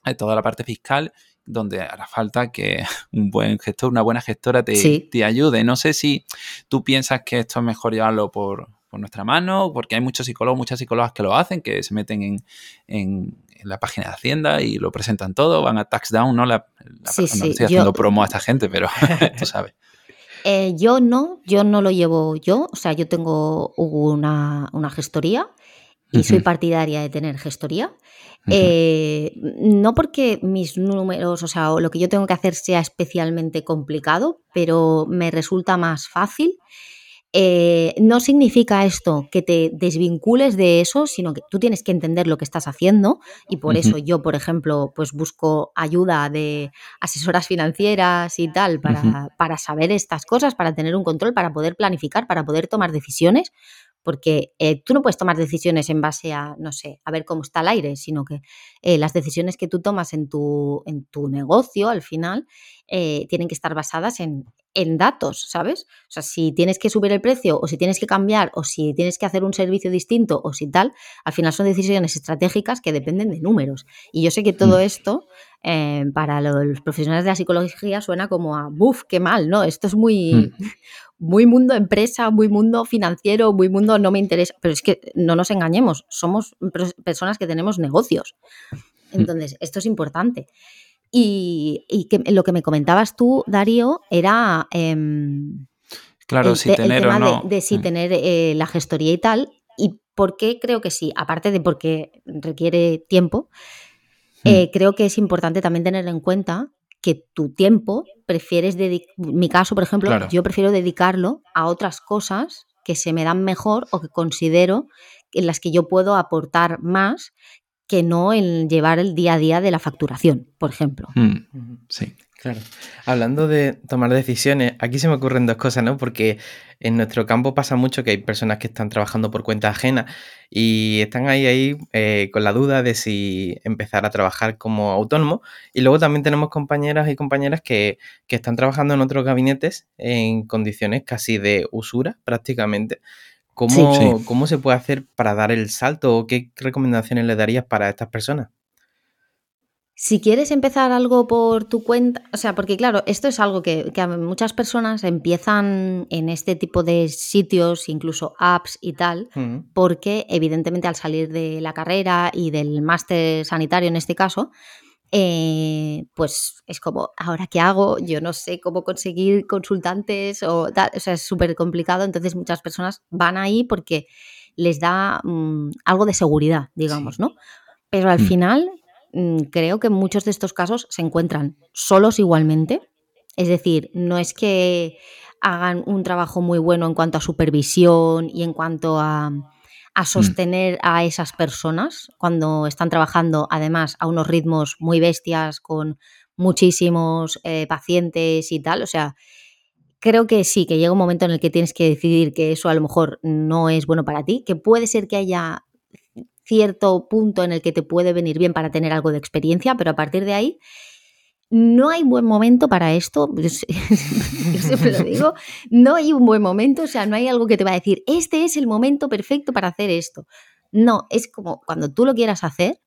eh, toda la parte fiscal donde hará falta que *laughs* un buen gestor, una buena gestora te, Sí. te ayude. No sé si tú piensas que esto es mejor llevarlo por, por nuestra mano, porque hay muchos psicólogos, muchas psicólogas que lo hacen, que se meten en, en- en la página de Hacienda y lo presentan todo, van a Tax Down, ¿no? La, la- Sí, no sí, estoy yo- haciendo promo a esta gente, pero *laughs* tú sabes. Eh, yo no, yo no lo llevo yo, o sea, yo tengo una, una gestoría y soy partidaria de tener gestoría. Eh, no porque mis números, o sea, o lo que yo tengo que hacer sea especialmente complicado, pero me resulta más fácil. Eh, no significa esto que te desvincules de eso, sino que tú tienes que entender lo que estás haciendo y por eso yo, por ejemplo, pues busco ayuda de asesoras financieras y tal para, para saber estas cosas, para tener un control, para poder planificar, para poder tomar decisiones, porque eh, tú no puedes tomar decisiones en base a, no sé, a ver cómo está el aire, sino que eh, las decisiones que tú tomas en tu, en tu negocio al final eh, tienen que estar basadas en, en datos, ¿sabes? O sea, si tienes que subir el precio o si tienes que cambiar o si tienes que hacer un servicio distinto o si tal, al final son decisiones estratégicas que dependen de números. Y yo sé que todo Mm. esto eh, para los profesionales de la psicología suena como a, buf, qué mal, ¿no? Esto es muy, muy mundo empresa, muy mundo financiero, muy mundo no me interesa. Pero es que no nos engañemos, somos pers- personas que tenemos negocios. Entonces, esto es importante. Y, y que lo que me comentabas tú, Darío, era em, Claro, el, si te- el tener o tema no. de, de si Mm. tener eh, la gestoría y tal. ¿Y por qué creo que sí? Aparte de porque requiere tiempo, Mm. Eh, creo que es importante también tener en cuenta que tu tiempo prefieres dedicar, mi caso, por ejemplo, Claro. yo prefiero dedicarlo a otras cosas que se me dan mejor o que considero en las que yo puedo aportar más que no en llevar el día a día de la facturación, por ejemplo. Mm. Sí. Claro. Hablando de tomar decisiones, aquí se me ocurren dos cosas, ¿no? Porque en nuestro campo pasa mucho que hay personas que están trabajando por cuenta ajena y están ahí, ahí eh, con la duda de si empezar a trabajar como autónomo. Y luego también tenemos compañeras y compañeras que, que están trabajando en otros gabinetes en condiciones casi de usura prácticamente. ¿Cómo, Sí. ¿Cómo se puede hacer para dar el salto o qué recomendaciones le darías para estas personas? Si quieres empezar algo por tu cuenta, o sea, porque claro, esto es algo que, muchas personas empiezan en este tipo de sitios, incluso apps y tal, Ujú. porque evidentemente al salir de la carrera y del máster sanitario en este caso, eh, pues es como, ¿ahora qué hago? Yo no sé cómo conseguir consultantes o tal, o sea, es súper complicado, entonces muchas personas van ahí porque les da mm, algo de seguridad, digamos, ¿no? Pero al Mm. final mm, creo que muchos de estos casos se encuentran solos igualmente, es decir, no es que hagan un trabajo muy bueno en cuanto a supervisión y en cuanto a, a sostener a esas personas cuando están trabajando además a unos ritmos muy bestias con muchísimos eh, pacientes y tal. O sea, creo que sí, que llega un momento en el que tienes que decidir que eso a lo mejor no es bueno para ti, que puede ser que haya cierto punto en el que te puede venir bien para tener algo de experiencia, pero a partir de ahí no hay buen momento para esto, *laughs* yo siempre lo digo, no hay un buen momento, o sea, no hay algo que te va a decir, este es el momento perfecto para hacer esto. No, es como cuando tú lo quieras hacer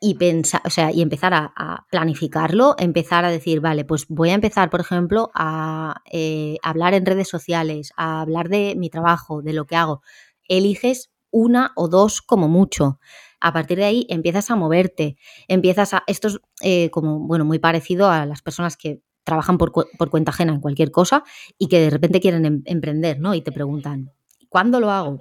y pensar, o sea, y empezar a, a planificarlo, empezar a decir, vale, pues voy a empezar, por ejemplo, a eh, hablar en redes sociales, a hablar de mi trabajo, de lo que hago. Eliges una o dos como mucho. A partir de ahí empiezas a moverte, empiezas a... Esto es eh, como, bueno, muy parecido a las personas que trabajan por, cu- por cuenta ajena en cualquier cosa y que de repente quieren em- emprender, ¿no? Y te preguntan, ¿cuándo lo hago?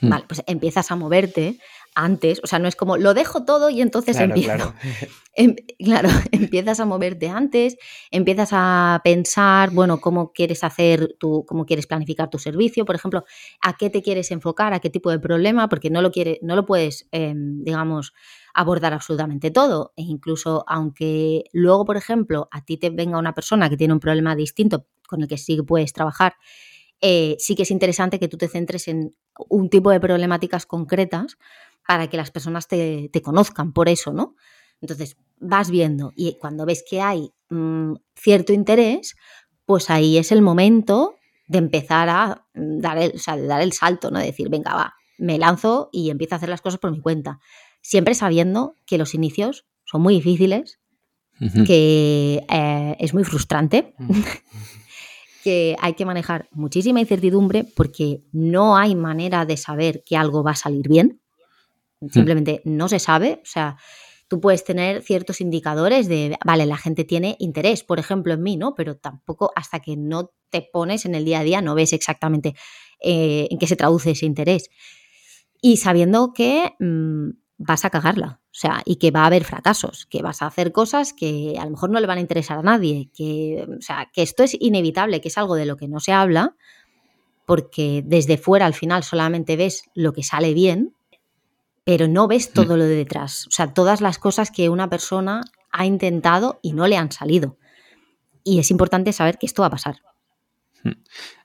Hmm. Vale, pues empiezas a moverte antes, o sea, no es como lo dejo todo y entonces Claro, empiezo. claro. *laughs* Em- claro, *laughs* empiezas a moverte antes, empiezas a pensar, bueno, cómo quieres hacer tu, cómo quieres planificar tu servicio, por ejemplo, a qué te quieres enfocar, a qué tipo de problema, porque no lo quiere, no lo puedes, em, digamos, abordar absolutamente todo. E incluso aunque luego, por ejemplo, a ti te venga una persona que tiene un problema distinto con el que sí puedes trabajar, eh, sí que es interesante que tú te centres en un tipo de problemáticas concretas para que las personas te, te conozcan por eso, ¿no? Entonces vas viendo y cuando ves que hay mm, cierto interés, pues ahí es el momento de empezar a mm, dar el, o sea, de dar el salto, ¿no? De decir, venga, va, me lanzo y empiezo a hacer las cosas por mi cuenta. Siempre sabiendo que los inicios son muy difíciles, que eh, es muy frustrante, *laughs* que hay que manejar muchísima incertidumbre porque no hay manera de saber que algo va a salir bien. Simplemente no se sabe. O sea, tú puedes tener ciertos indicadores de, vale, la gente tiene interés, por ejemplo, en mí, ¿no? Pero tampoco hasta que no te pones en el día a día no ves exactamente eh, en qué se traduce ese interés. Y sabiendo que mm, vas a cagarla, o sea, y que va a haber fracasos, que vas a hacer cosas que a lo mejor no le van a interesar a nadie, que, o sea, que esto es inevitable, que es algo de lo que no se habla, porque desde fuera al final solamente ves lo que sale bien, pero no ves todo lo de detrás, o sea, todas las cosas que una persona ha intentado y no le han salido. Y es importante saber que esto va a pasar.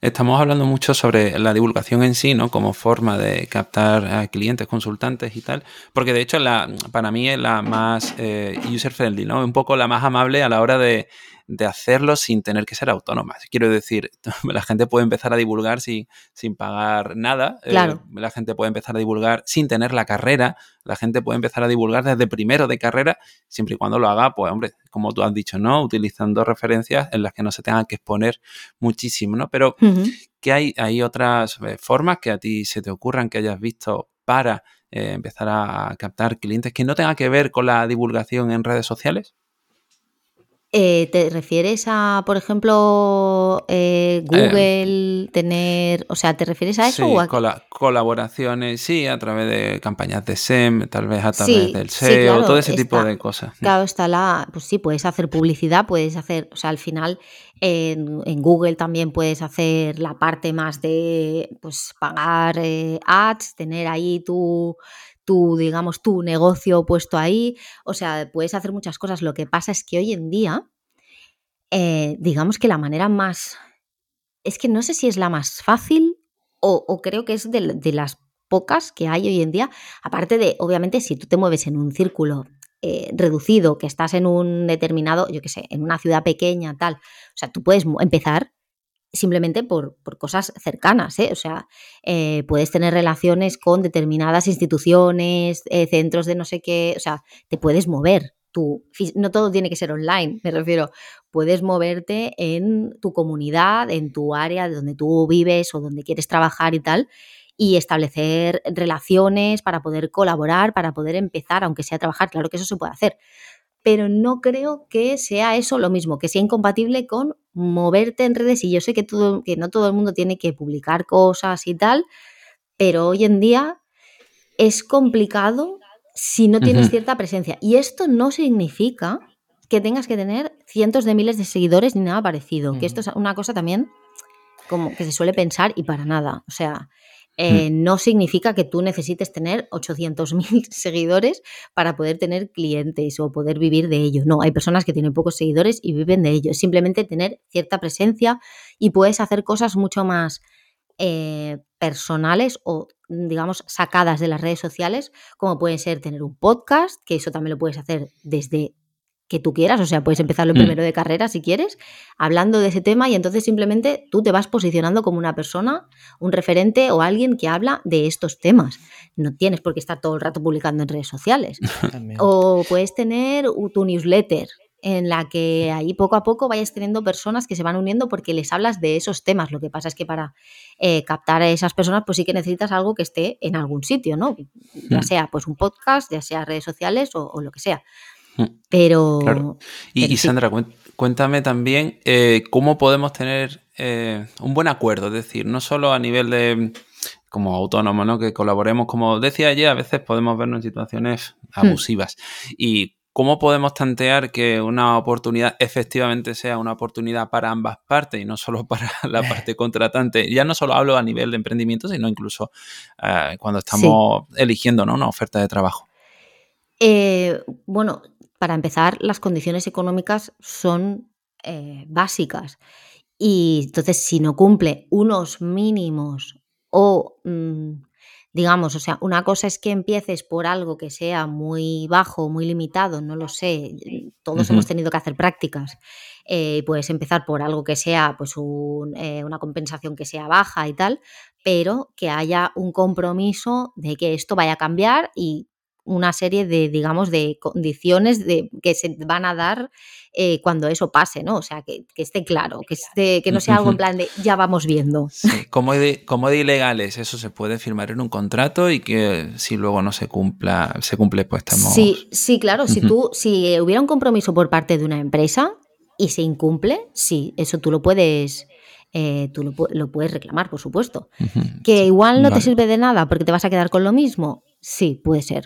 Estamos hablando mucho sobre la divulgación en sí, ¿no? Como forma de captar a clientes, consultantes y tal. Porque de hecho la, para mí es la más eh, user-friendly, ¿no? Un poco la más amable a la hora de, de, hacerlo sin tener que ser autónoma. Quiero decir, *laughs* la gente puede empezar a divulgar sin, sin pagar nada. Claro. Eh, la gente puede empezar a divulgar sin tener la carrera. La gente puede empezar a divulgar desde primero de carrera, siempre y cuando lo haga, pues hombre, como tú has dicho, ¿no? Utilizando referencias en las que no se tengan que exponer muchísimo, ¿no? Pero Uh -huh. que hay, hay otras eh, formas que a ti se te ocurran, que hayas visto para eh, empezar a captar clientes que no tengan que ver con la divulgación en redes sociales? Eh, ¿Te refieres a, por ejemplo, eh, Google, tener, o sea, ¿te refieres a eso? Sí, o a... colaboraciones, sí, a través de campañas de SEM, tal vez a través sí, del SEO, sí, claro, todo ese está, tipo de cosas. Claro, está la, pues sí, puedes hacer publicidad, puedes hacer, o sea, al final en, en Google también puedes hacer la parte más de, pues, pagar eh, ads, tener ahí tu tu, digamos, tu negocio puesto ahí. O sea, puedes hacer muchas cosas. Lo que pasa es que hoy en día, eh, digamos que la manera más. Es que no sé si es la más fácil o, creo que es de, de, las pocas que hay hoy en día. Aparte de, obviamente, si tú te mueves en un círculo eh, reducido, que estás en un determinado, yo qué sé, en una ciudad pequeña, tal. O sea, tú puedes empezar simplemente por, por cosas cercanas, ¿eh? O sea, eh, puedes tener relaciones con determinadas instituciones, eh, centros de no sé qué, o sea, te puedes mover. Tú, no todo tiene que ser online, me refiero. Puedes moverte en tu comunidad, en tu área donde tú vives o donde quieres trabajar y tal, y establecer relaciones para poder colaborar, para poder empezar, aunque sea a trabajar. Claro que eso se puede hacer. Pero no creo que sea eso lo mismo, que sea incompatible con moverte en redes. Y yo sé que, todo, que no todo el mundo tiene que publicar cosas y tal, pero hoy en día es complicado si no tienes cierta presencia. Y esto no significa que tengas que tener cientos de miles de seguidores ni nada parecido, que esto es una cosa también como que se suele pensar y para nada. O sea, eh, mm. no significa que tú necesites tener 800.000 *laughs* seguidores para poder tener clientes o poder vivir de ello. No, hay personas que tienen pocos seguidores y viven de ello. Simplemente tener cierta presencia y puedes hacer cosas mucho más eh, personales o, digamos, sacadas de las redes sociales, como puede ser tener un podcast, que eso también lo puedes hacer desde que tú quieras, o sea, puedes empezarlo en mm. primero de carrera si quieres, hablando de ese tema y entonces simplemente tú te vas posicionando como una persona, un referente o alguien que habla de estos temas. No tienes por qué estar todo el rato publicando en redes sociales. *laughs* o puedes tener tu newsletter en la que ahí poco a poco vayas teniendo personas que se van uniendo porque les hablas de esos temas. Lo que pasa es que para eh, captar a esas personas, pues sí que necesitas algo que esté en algún sitio, ¿no? Ya mm. sea pues un podcast, ya sea redes sociales o lo que sea. Mm. Pero. Y, Sandra, cuéntame también eh, cómo podemos tener eh, un buen acuerdo, es decir, no solo a nivel de como autónomo, ¿no? Que colaboremos, como decía ayer, a veces podemos vernos en situaciones hmm. abusivas. Y cómo podemos tantear que una oportunidad efectivamente sea una oportunidad para ambas partes y no solo *laughs* para la parte contratante. Ya no solo hablo a nivel de emprendimiento, sino incluso eh, cuando estamos eligiendo ¿no? una oferta de trabajo. bueno, para empezar, las condiciones económicas son eh, básicas. Y entonces, si no cumple unos mínimos o, mm, digamos, o sea, una cosa es que empieces por algo que sea muy bajo, muy limitado, no lo sé, todos hemos tenido que hacer prácticas. Eh, puedes empezar por algo que sea, pues, eh, una compensación que sea baja y tal, pero que haya un compromiso de que esto vaya a cambiar y una serie de, digamos, de condiciones de, que se van a dar eh, cuando eso pase, ¿no? O sea, que, esté claro, que, esté, que no sea algo en *laughs* plan de ya vamos viendo. Como, de, como de ilegales, eso se puede firmar en un contrato y que si luego no se cumpla, se cumple, pues estamos... Sí, sí, claro, si tú, si hubiera un compromiso por parte de una empresa y se incumple, sí, eso tú lo puedes... Eh, tú lo, puedes reclamar, por supuesto. Que igual no te sirve de nada porque te vas a quedar con lo mismo. Sí, puede ser.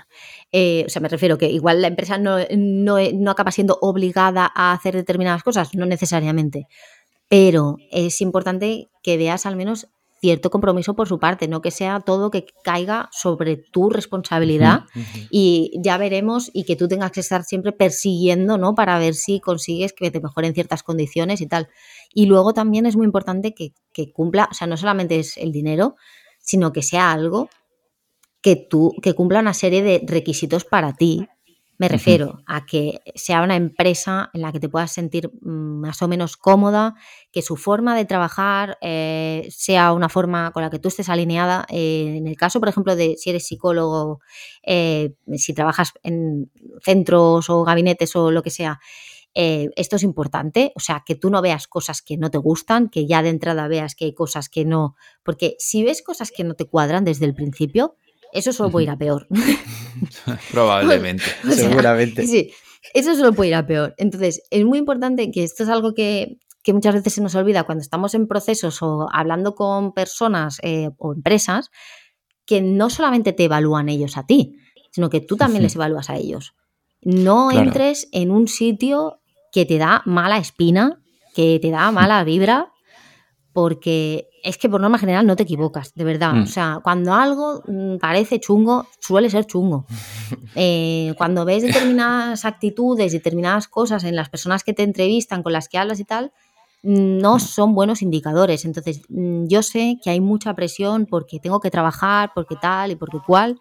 Eh, o sea, me refiero que igual la empresa no, no, acaba siendo obligada a hacer determinadas cosas, no necesariamente. Pero es importante que veas al menos cierto compromiso por su parte, no que sea todo que caiga sobre tu responsabilidad y ya veremos y que tú tengas que estar siempre persiguiendo, ¿no? Para ver si consigues que te mejoren ciertas condiciones y tal. Y luego también es muy importante que, que cumpla, o sea, no solamente es el dinero, sino que sea algo que tú, que cumpla una serie de requisitos para ti. Me refiero a que sea una empresa en la que te puedas sentir mm, más o menos cómoda, que su forma de trabajar eh, sea una forma con la que tú estés alineada. Eh, en el caso, por ejemplo, de si eres psicólogo, eh, si trabajas en centros o gabinetes o lo que sea, esto es importante, o sea, que tú no veas cosas que no te gustan, que ya de entrada veas que hay cosas que no, porque si ves cosas que no te cuadran desde el principio, eso solo puede ir a peor. *laughs* Probablemente. *laughs* Seguramente. Sí, eso solo puede ir a peor. Entonces, es muy importante que esto es algo que, muchas veces se nos olvida cuando estamos en procesos o hablando con personas eh, o empresas, que no solamente te evalúan ellos a ti, sino que tú también les evalúas a ellos. No entres en un sitio que te da mala espina, que te da mala vibra, porque es que por norma general no te equivocas, de verdad. Mm. O sea, cuando algo mm, parece chungo, suele ser chungo. *laughs* Eh, cuando ves determinadas actitudes, determinadas cosas en las personas que te entrevistan, con las que hablas y tal, no mm. son buenos indicadores. Entonces, yo sé que hay mucha presión porque tengo que trabajar, porque tal y porque cual,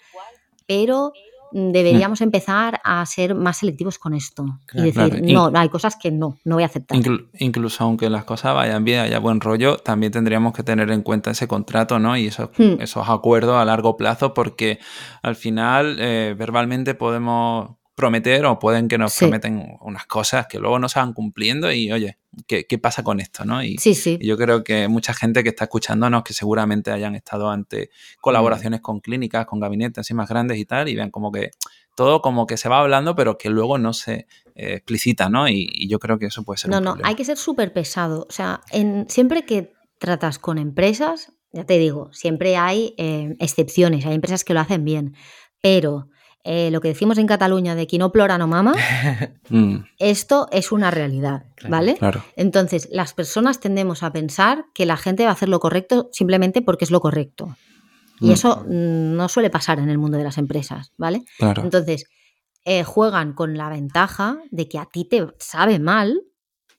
pero Mm, deberíamos empezar a ser más selectivos con esto y decir, no, hay cosas que no, no voy a aceptar. incluso aunque las cosas vayan bien, haya buen rollo, también tendríamos que tener en cuenta ese contrato, ¿no? Y esos, hmm. esos acuerdos a largo plazo, porque al final eh, verbalmente podemos prometer o pueden que nos prometen unas cosas que luego no se van cumpliendo y oye, ¿qué, pasa con esto? ¿no? Y, sí, sí. yo creo que mucha gente que está escuchándonos, que seguramente hayan estado ante colaboraciones con clínicas, con gabinetes así más grandes y tal, y vean como que todo como que se va hablando, pero que luego no se eh, explicita, ¿no? Y, yo creo que eso puede ser. No, un no, problema. hay que ser súper pesado. O sea, en, siempre que tratas con empresas, ya te digo, siempre hay eh, excepciones, hay empresas que lo hacen bien, pero eh, lo que decimos en Cataluña de que no plora no mama, *laughs* Mm, esto es una realidad, ¿vale? claro. Entonces, las personas tendemos a pensar que la gente va a hacer lo correcto simplemente porque es lo correcto. Y Mm. eso mm, no suele pasar en el mundo de las empresas, ¿vale? Claro. Entonces, eh, juegan con la ventaja de que a ti te sabe mal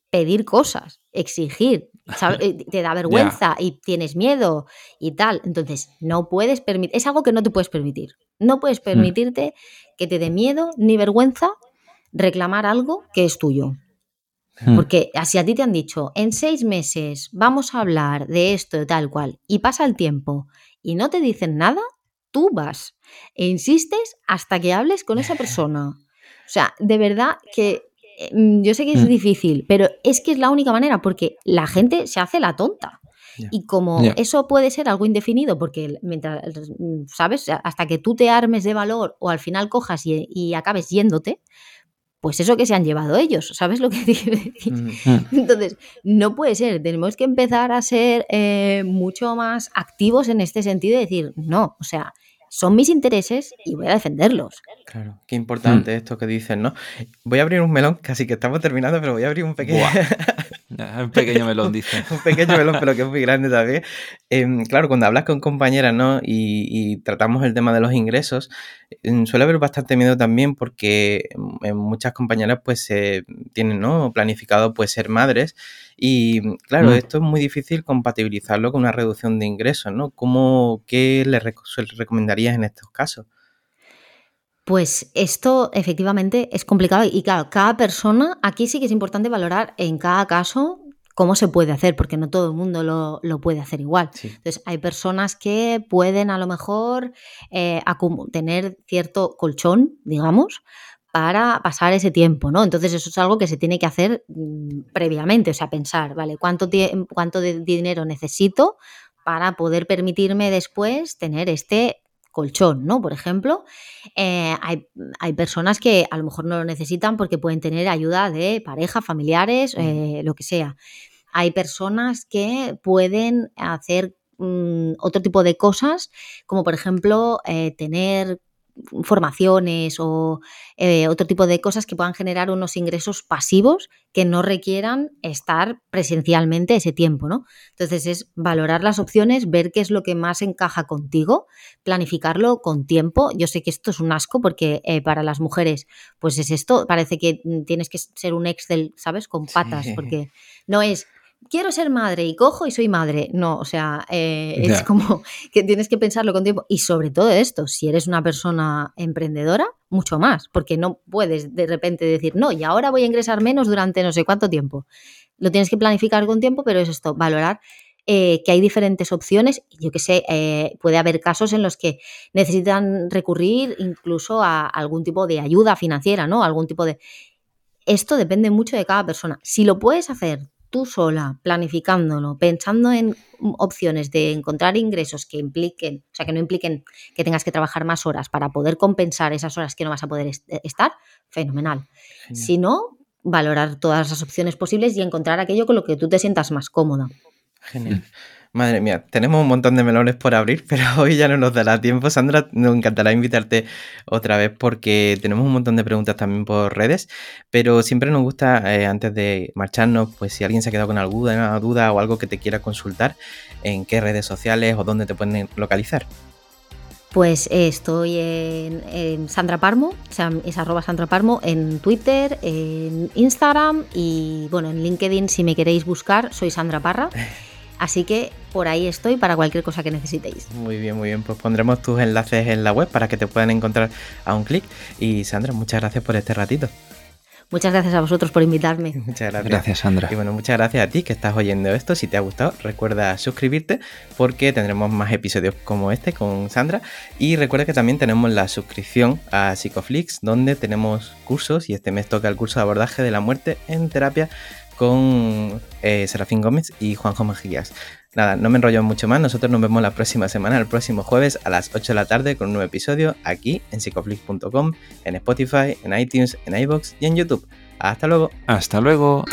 pedir cosas, exigir, sabe- *laughs* te da vergüenza y tienes miedo y tal. Entonces, no puedes permitir, es algo que no te puedes permitir. No puedes permitirte que te dé miedo ni vergüenza reclamar algo que es tuyo. Mm, Porque si a ti te han dicho, en seis meses vamos a hablar de esto de tal cual, y pasa el tiempo y no te dicen nada, tú vas e insistes hasta que hables con esa persona. O sea, de verdad que eh, yo sé que es Mm. difícil, pero es que es la única manera, porque la gente se hace la tonta. Y como eso puede ser algo indefinido, porque mientras, mm, ¿sabes? Hasta que tú te armes de valor o al final cojas y, y acabes yéndote, pues eso que se han llevado ellos, ¿sabes lo que *laughs* quiero decir? Mm, mm, Entonces, no puede ser, tenemos que empezar a ser eh, mucho más activos en este sentido y decir, no, o sea, son mis intereses y voy a defenderlos. Claro, qué importante Hmm. esto que dices, ¿no? Voy a abrir un melón, casi que estamos terminando, pero voy a abrir un pequeño. *laughs* *laughs* Un pequeño melón, dice. *laughs* un pequeño melón, pero que es muy grande también. Em, claro, cuando hablas con compañeras, ¿no? Y, y tratamos el tema de los ingresos, em, suele haber bastante miedo también porque em, muchas compañeras pues se tienen, ¿no? Planificado pues ser madres y claro, Mm. esto es muy difícil compatibilizarlo con una reducción de ingresos, ¿no? ¿Cómo, qué le rec- recomendarías en estos casos? Pues esto efectivamente es complicado y claro, cada persona, aquí sí que es importante valorar en cada caso cómo se puede hacer, porque no todo el mundo lo, lo puede hacer igual. Sí. Entonces, hay personas que pueden a lo mejor eh, tener cierto colchón, digamos, para pasar ese tiempo, ¿no? Entonces, eso es algo que se tiene que hacer mm, previamente, o sea, pensar, ¿vale? ¿Cuánto, cuánto de dinero necesito para poder permitirme después tener este colchón, ¿no? Por ejemplo, eh, hay, hay personas que a lo mejor no lo necesitan porque pueden tener ayuda de pareja, familiares, eh, lo que sea. Hay personas que pueden hacer mm, otro tipo de cosas, como por ejemplo eh, tener formaciones o eh, otro tipo de cosas que puedan generar unos ingresos pasivos que no requieran estar presencialmente ese tiempo, ¿no? Entonces es valorar las opciones, ver qué es lo que más encaja contigo, planificarlo con tiempo. Yo sé que esto es un asco porque eh, para las mujeres, pues es esto, parece que mm, tienes que ser un Excel, ¿sabes? Con patas, Sí. porque no es quiero ser madre y cojo y soy madre. No, o sea, eh, es *laughs* como que tienes que pensarlo con tiempo. Y sobre todo esto, si eres una persona emprendedora, mucho más, porque no puedes de repente decir, no, y ahora voy a ingresar menos durante no sé cuánto tiempo. Lo tienes que planificar con tiempo, pero es esto, valorar eh, que hay diferentes opciones. Yo que sé, eh, puede haber casos en los que necesitan recurrir incluso a algún tipo de ayuda financiera, ¿no? Algún tipo de... Esto depende mucho de cada persona. Si lo puedes hacer tú sola, planificándolo, pensando en mm, opciones de encontrar ingresos que impliquen, o sea, que no impliquen que tengas que trabajar más horas para poder compensar esas horas que no vas a poder est- estar, fenomenal. Genial. Si no, valorar todas las opciones posibles y encontrar aquello con lo que tú te sientas más cómoda. Genial. Madre mía, tenemos un montón de melones por abrir, *laughs* pero hoy ya no nos dará tiempo. Sandra, nos encantará invitarte otra vez porque tenemos un montón de preguntas también por redes, pero siempre nos gusta, eh, antes de marcharnos, pues si alguien se ha quedado con alguna duda o algo que te quiera consultar, en qué redes sociales o dónde te pueden localizar. Pues eh, estoy en, en Sandra Parmo, o sea, es arroba Sandra Parmo, en Twitter, en Instagram y bueno, en LinkedIn si me queréis buscar, soy Sandra Parra. *laughs* Así que por ahí estoy para cualquier cosa que necesitéis. Muy bien, muy bien. Pues pondremos tus enlaces en la web para que te puedan encontrar a un clic. Y Sandra, muchas gracias por este ratito. Muchas gracias a vosotros por invitarme. *laughs* Muchas gracias. Gracias, Sandra. Y bueno, muchas gracias a ti que estás oyendo esto. Si te ha gustado, recuerda suscribirte porque tendremos más episodios como este con Sandra. Y recuerda que también tenemos la suscripción a Psicoflix, donde tenemos cursos y este mes toca el curso de abordaje de la muerte en terapia con eh, Serafín Gómez y Juanjo Mejías. Nada, no me enrollo mucho más. Nosotros nos vemos la próxima semana, el próximo jueves a las 8 de la tarde con un nuevo episodio aquí en psicoflix.com, en Spotify, en iTunes, en iBox y en YouTube. Hasta luego. Hasta luego.